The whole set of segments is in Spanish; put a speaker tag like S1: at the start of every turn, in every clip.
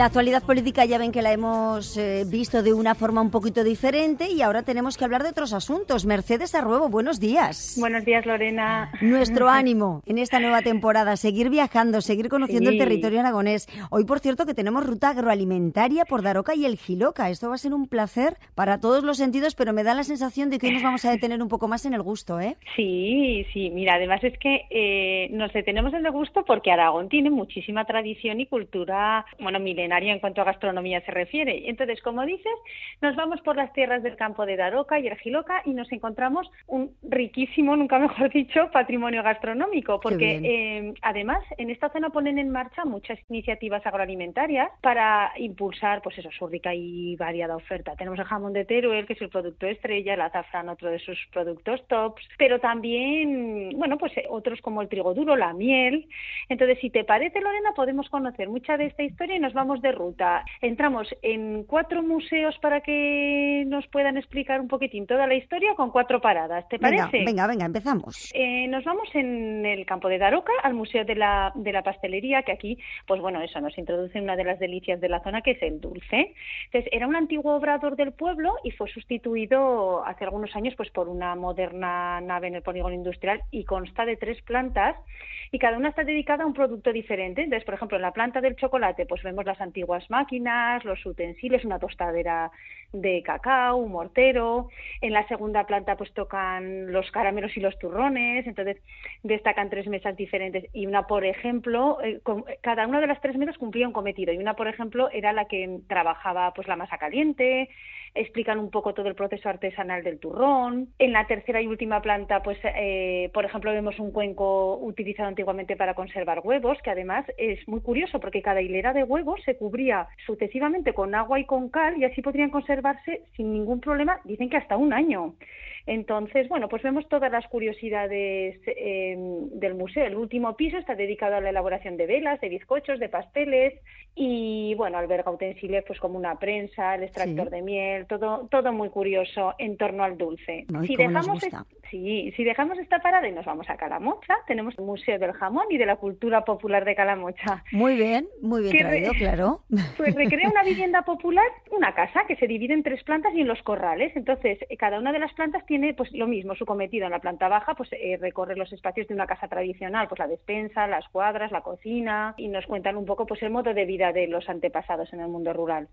S1: La actualidad política ya ven que la hemos eh, visto de una forma un poquito diferente y ahora tenemos que hablar de otros asuntos. Mercedes Arruebo, buenos días.
S2: Buenos días, Lorena.
S1: Nuestro ánimo en esta nueva temporada, seguir viajando, seguir conociendo el territorio aragonés. Hoy, por cierto, que tenemos ruta agroalimentaria por Daroca y el Giloca. Esto va a ser un placer para todos los sentidos, pero me da la sensación de que hoy nos vamos a detener un poco más en el gusto, ¿eh?
S2: Sí, sí. Mira, además es que eh, nos detenemos en el gusto porque Aragón tiene muchísima tradición y cultura, bueno, milenaria en cuanto a gastronomía se refiere. Entonces, como dices, nos vamos por las tierras del campo de Daroca y Ergiloca y nos encontramos un riquísimo, nunca mejor dicho, patrimonio gastronómico, porque eh, además en esta zona ponen en marcha muchas iniciativas agroalimentarias para impulsar, pues eso, su rica y variada oferta. Tenemos el jamón de Teruel, que es el producto estrella, el azafrán, otro de sus productos tops, pero también, bueno, pues eh, otros como el trigo duro, la miel. Entonces, si te parece, Lorena, podemos conocer mucha de esta historia y nos vamos de ruta. Entramos en cuatro museos para que nos puedan explicar un poquitín toda la historia con cuatro paradas. ¿Te parece?
S1: Venga, venga, empezamos.
S2: Eh, nos vamos en el campo de Daroca al Museo de la, de la Pastelería, que aquí, pues bueno, eso nos introduce en una de las delicias de la zona, que es el dulce. Entonces, era un antiguo obrador del pueblo y fue sustituido hace algunos años pues por una moderna nave en el polígono industrial y consta de tres plantas y cada una está dedicada a un producto diferente. Entonces, por ejemplo, en la planta del chocolate, pues vemos las antiguas máquinas, los utensilios, una tostadera de cacao, un mortero. En la segunda planta, pues tocan los caramelos y los turrones. Entonces, destacan tres mesas diferentes. Y una, por ejemplo, eh, cada una de las tres mesas cumplía un cometido. Y una, por ejemplo, era la que trabajaba pues la masa caliente, explican un poco todo el proceso artesanal del turrón. En la tercera y última planta, pues, eh, por ejemplo, vemos un cuenco utilizado antiguamente para conservar huevos, que además es muy curioso porque cada hilera de huevos se cubría sucesivamente con agua y con cal y así podrían conservarse sin ningún problema, dicen que hasta un año. Entonces, bueno, pues vemos todas las curiosidades eh, del museo. El último piso está dedicado a la elaboración de velas, de bizcochos, de pasteles y, bueno, alberga utensilios pues como una prensa, el extractor de miel, todo, todo muy curioso en torno al dulce.
S1: si dejamos
S2: Sí, si dejamos esta parada y nos vamos a Calamocha, tenemos el Museo del Jamón y de la Cultura Popular de Calamocha.
S1: Muy bien, muy bien traído, claro.
S2: Pues recrea una vivienda popular, una casa que se divide en tres plantas y en los corrales. Entonces, cada una de las plantas tiene pues lo mismo, su cometido. En la planta baja, pues eh, recorre los espacios de una casa tradicional, pues la despensa, las cuadras, la cocina, y nos cuentan un poco pues el modo de vida de los antepasados en el mundo rural.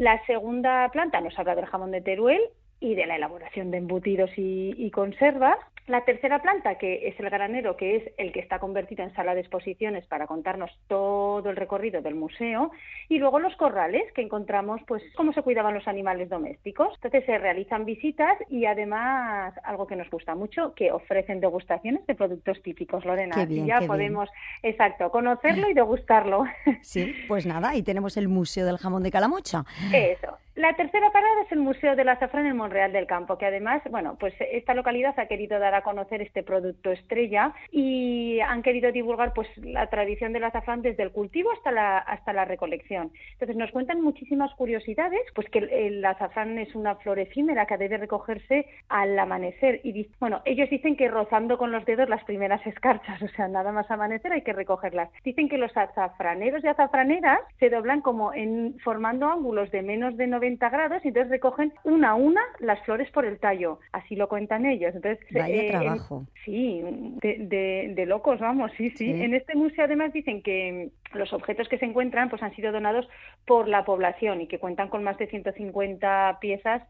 S2: La segunda planta nos habla del jamón de Teruel y de la elaboración de embutidos y, conservas. La tercera planta, que es el granero, que es el que está convertido en sala de exposiciones para contarnos todo el recorrido del museo, y luego los corrales, que encontramos pues cómo se cuidaban los animales domésticos. Entonces se realizan visitas y además algo que nos gusta mucho, que ofrecen degustaciones de productos típicos, Lorena.
S1: y
S2: ya podemos, exacto, conocerlo y degustarlo.
S1: Sí, pues nada, ahí tenemos el Museo del Jamón de Calamocha.
S2: Eso. La tercera parada es el Museo del Azafrán en Monreal del Campo, que además, bueno, pues esta localidad ha querido dar a conocer este producto estrella y han querido divulgar pues la tradición del azafrán desde el cultivo hasta la hasta la recolección. Entonces nos cuentan muchísimas curiosidades, pues que el, azafrán es una flor efímera que debe recogerse al amanecer y bueno, ellos dicen que rozando con los dedos las primeras escarchas, o sea, nada más amanecer hay que recogerlas. Dicen que los azafraneros y azafraneras se doblan como en formando ángulos de menos de 90 grados y entonces recogen una a una las flores por el tallo. Así lo cuentan ellos. Entonces,
S1: Vaya eh, trabajo.
S2: sí, de, de, locos, vamos, sí, sí, En este museo además dicen que los objetos que se encuentran pues han sido donados por la población y que cuentan con más de 150 piezas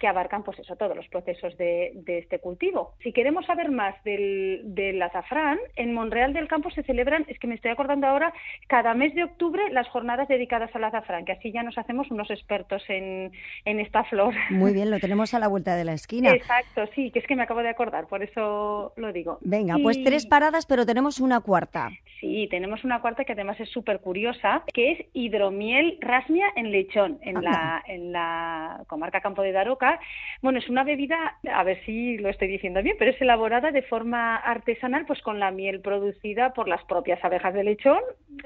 S2: que abarcan pues eso todos los procesos de, este cultivo. Si queremos saber más del, del, azafrán, en Monreal del Campo se celebran, es que me estoy acordando ahora, cada mes de octubre las jornadas dedicadas al azafrán, que así ya nos hacemos unos expertos en, en esta flor.
S1: Muy bien, lo tenemos a la vuelta de la esquina.
S2: Exacto, sí, que es que me acabo de acordar, por eso lo digo.
S1: Venga, pues tres paradas, pero tenemos una cuarta.
S2: Sí, tenemos una cuarta que además es súper curiosa, que es hidromiel rasmia en lechón, en, la, en la comarca Campo de Daroca bueno, es una bebida, a ver si lo estoy diciendo bien, pero es elaborada de forma artesanal, pues con la miel producida por las propias abejas de lechón,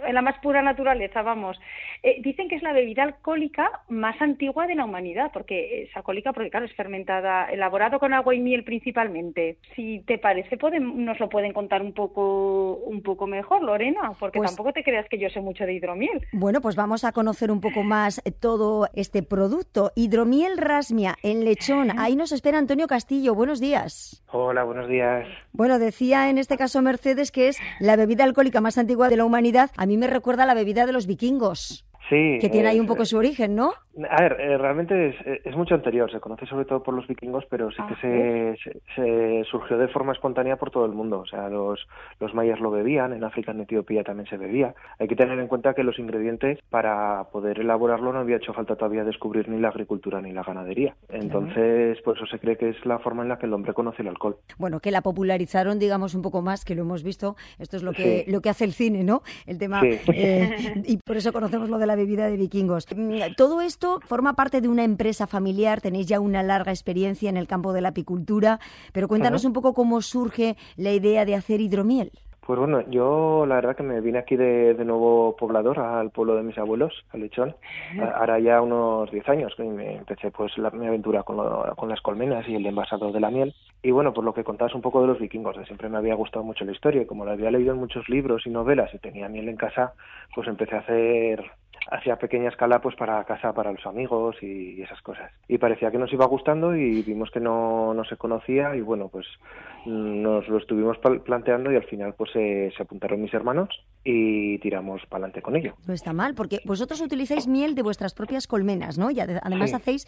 S2: en la más pura naturaleza, vamos. Eh, dicen que es la bebida alcohólica más antigua de la humanidad, porque es alcohólica porque, claro, es fermentada, elaborado con agua y miel principalmente. Si te parece, nos lo pueden contar un poco, un poco mejor, Lorena, porque pues tampoco te creas que yo sé mucho de hidromiel.
S1: Bueno, pues vamos a conocer un poco más todo este producto. Hidromiel rasmia en lechón. Ahí nos espera Antonio Castillo. Buenos días.
S3: Hola, buenos días.
S1: Bueno, decía en este caso Mercedes que es la bebida alcohólica más antigua de la humanidad. A mí me recuerda a la bebida de los vikingos.
S3: Sí.
S1: Que tiene ahí un poco su origen, ¿no?
S3: A ver, eh, realmente es, es, mucho anterior, se conoce sobre todo por los vikingos, pero sí que ah, se, se, surgió de forma espontánea por todo el mundo. O sea, los, los mayas lo bebían, en África, en Etiopía también se bebía. Hay que tener en cuenta que los ingredientes para poder elaborarlo no había hecho falta todavía descubrir ni la agricultura ni la ganadería. Entonces, por eso se cree que es la forma en la que el hombre conoce el alcohol.
S1: Bueno, que la popularizaron, digamos, un poco más, que lo hemos visto. Esto es lo que, lo que hace el cine, ¿no? El tema. Eh, y por eso conocemos lo de la bebida de vikingos. Mm, todo esto forma parte de una empresa familiar, tenéis ya una larga experiencia en el campo de la apicultura, pero cuéntanos un poco cómo surge la idea de hacer hidromiel.
S3: Pues bueno, yo la verdad que me vine aquí de, nuevo poblador al pueblo de mis abuelos, al Lechón, ahora ya unos 10 años que me empecé pues mi aventura con, con, las colmenas y el envasado de la miel. Y bueno, por lo que contabas un poco de los vikingos, de siempre me había gustado mucho la historia y como la había leído en muchos libros y novelas y tenía miel en casa, pues empecé a hacer hacía pequeña escala pues para casa, para los amigos y, esas cosas. Y parecía que nos iba gustando y vimos que no, no se conocía y bueno, pues nos lo estuvimos planteando y al final pues se apuntaron mis hermanos y tiramos para adelante con ello.
S1: No está mal, porque vosotros utilizáis miel de vuestras propias colmenas, ¿no? Y además hacéis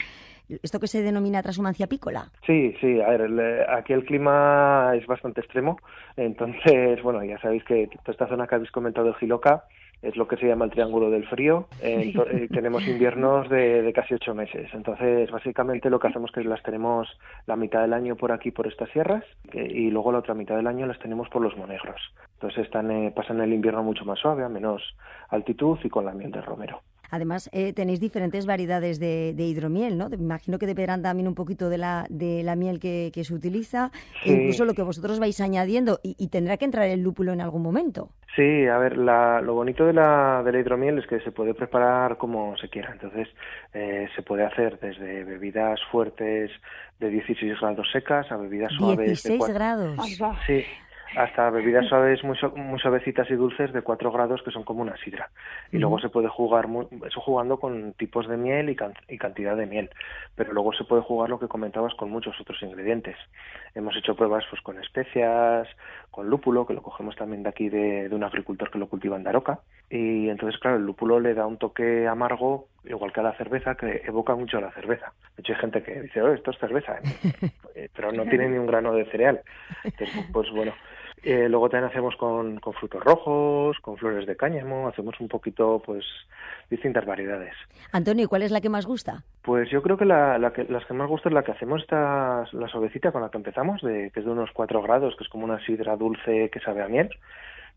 S1: esto que se denomina transhumancia pícola.
S3: Sí, sí, a ver, aquí el clima es bastante extremo, entonces, bueno, ya sabéis que toda esta zona que habéis comentado de Giloca, es lo que se llama el triángulo del frío. Eh, eh, tenemos inviernos de, casi ocho meses. Entonces, básicamente lo que hacemos es que las tenemos la mitad del año por aquí, por estas sierras, y luego la otra mitad del año las tenemos por los monegros. Entonces, están, eh, pasan el invierno mucho más suave, a menos altitud y con la miel de romero.
S1: Además, eh, tenéis diferentes variedades de, hidromiel, ¿no? Me imagino que dependerán también un poquito de la, de la miel que, se utiliza, e incluso lo que vosotros vais añadiendo, y, tendrá que entrar el lúpulo en algún momento.
S3: Sí, a ver, lo bonito de la, de la hidromiel es que se puede preparar como se quiera. Entonces, eh, se puede hacer desde bebidas fuertes de 16 grados secas a bebidas suaves.
S1: 16 grados.
S3: Sí, hasta bebidas suaves muy, muy, suavecitas y dulces de 4 grados que son como una sidra. Y luego se puede jugar eso jugando con tipos de miel y, y, cantidad de miel. Pero luego se puede jugar lo que comentabas con muchos otros ingredientes. Hemos hecho pruebas pues con especias, con lúpulo, que lo cogemos también de aquí de, de un agricultor que lo cultiva en Daroca. Y entonces, claro, el lúpulo le da un toque amargo igual que a la cerveza, que evoca mucho a la cerveza. De hecho, hay gente que dice, oh, esto es cerveza, eh, pero no tiene ni un grano de cereal. Entonces, pues bueno. Eh, luego también hacemos con, con, frutos rojos, con flores de cáñamo, hacemos un poquito, pues, distintas variedades.
S1: Antonio, ¿cuál es la que más gusta?
S3: Pues yo creo que, la, la que las que más gusta es la que hacemos, esta, la suavecita con la que empezamos, de, que es de unos 4 grados, que es como una sidra dulce que sabe a miel.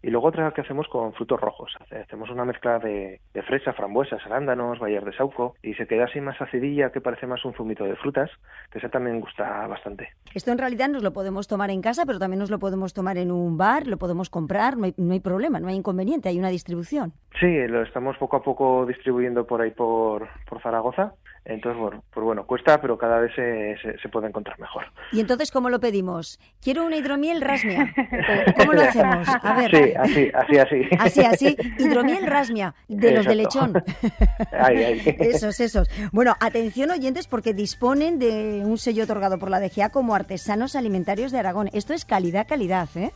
S3: Y luego otra que hacemos con frutos rojos. Hacemos una mezcla de, fresa, frambuesas, arándanos, bayas de sauco y se queda así más acidilla que parece más un zumito de frutas, que esa también gusta bastante.
S1: Esto en realidad nos lo podemos tomar en casa, pero también nos lo podemos tomar en un bar, lo podemos comprar, no hay, no hay problema, no hay inconveniente, hay una distribución.
S3: Sí, lo estamos poco a poco distribuyendo por ahí por, por Zaragoza entonces, bueno, pues bueno, cuesta, pero cada vez se, se, puede encontrar mejor.
S1: ¿Y entonces cómo lo pedimos? Quiero una hidromiel rasmia. ¿Cómo lo hacemos?
S3: A ver. Sí, así, así, así.
S1: Así, así. Hidromiel rasmia, de los de lechón.
S3: Ahí, ahí.
S1: Esos, esos. Bueno, atención oyentes, porque disponen de un sello otorgado por la DGA como artesanos alimentarios de Aragón. Esto es calidad, calidad, ¿eh?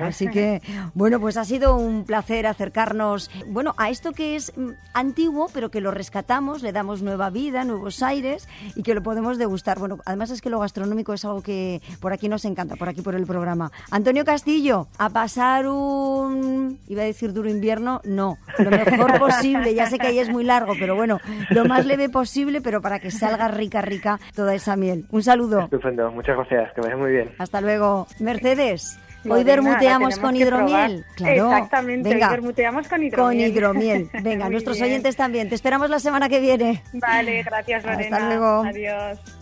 S1: Así que, bueno, pues ha sido un placer acercarnos, bueno, a esto que es mm, antiguo, pero que lo rescatamos, le damos nueva vida, nuevos aires y que lo podemos degustar. Bueno, además es que lo gastronómico es algo que por aquí nos encanta, por aquí por el programa. Antonio Castillo, a pasar un, iba a decir duro invierno, no, lo mejor posible, ya sé que ahí es muy largo, pero bueno, lo más leve posible, pero para que salga rica, rica toda esa miel. Un saludo.
S3: Estupendo, muchas gracias, que vaya muy bien.
S1: Hasta luego. Mercedes. Hoy vermuteamos con hidromiel.
S2: Claro. Exactamente, Venga. vermuteamos con hidromiel.
S1: Con hidromiel. Venga, nuestros oyentes también. Te esperamos la semana que viene.
S2: Vale, gracias Lorena.
S1: Hasta luego.
S2: Adiós.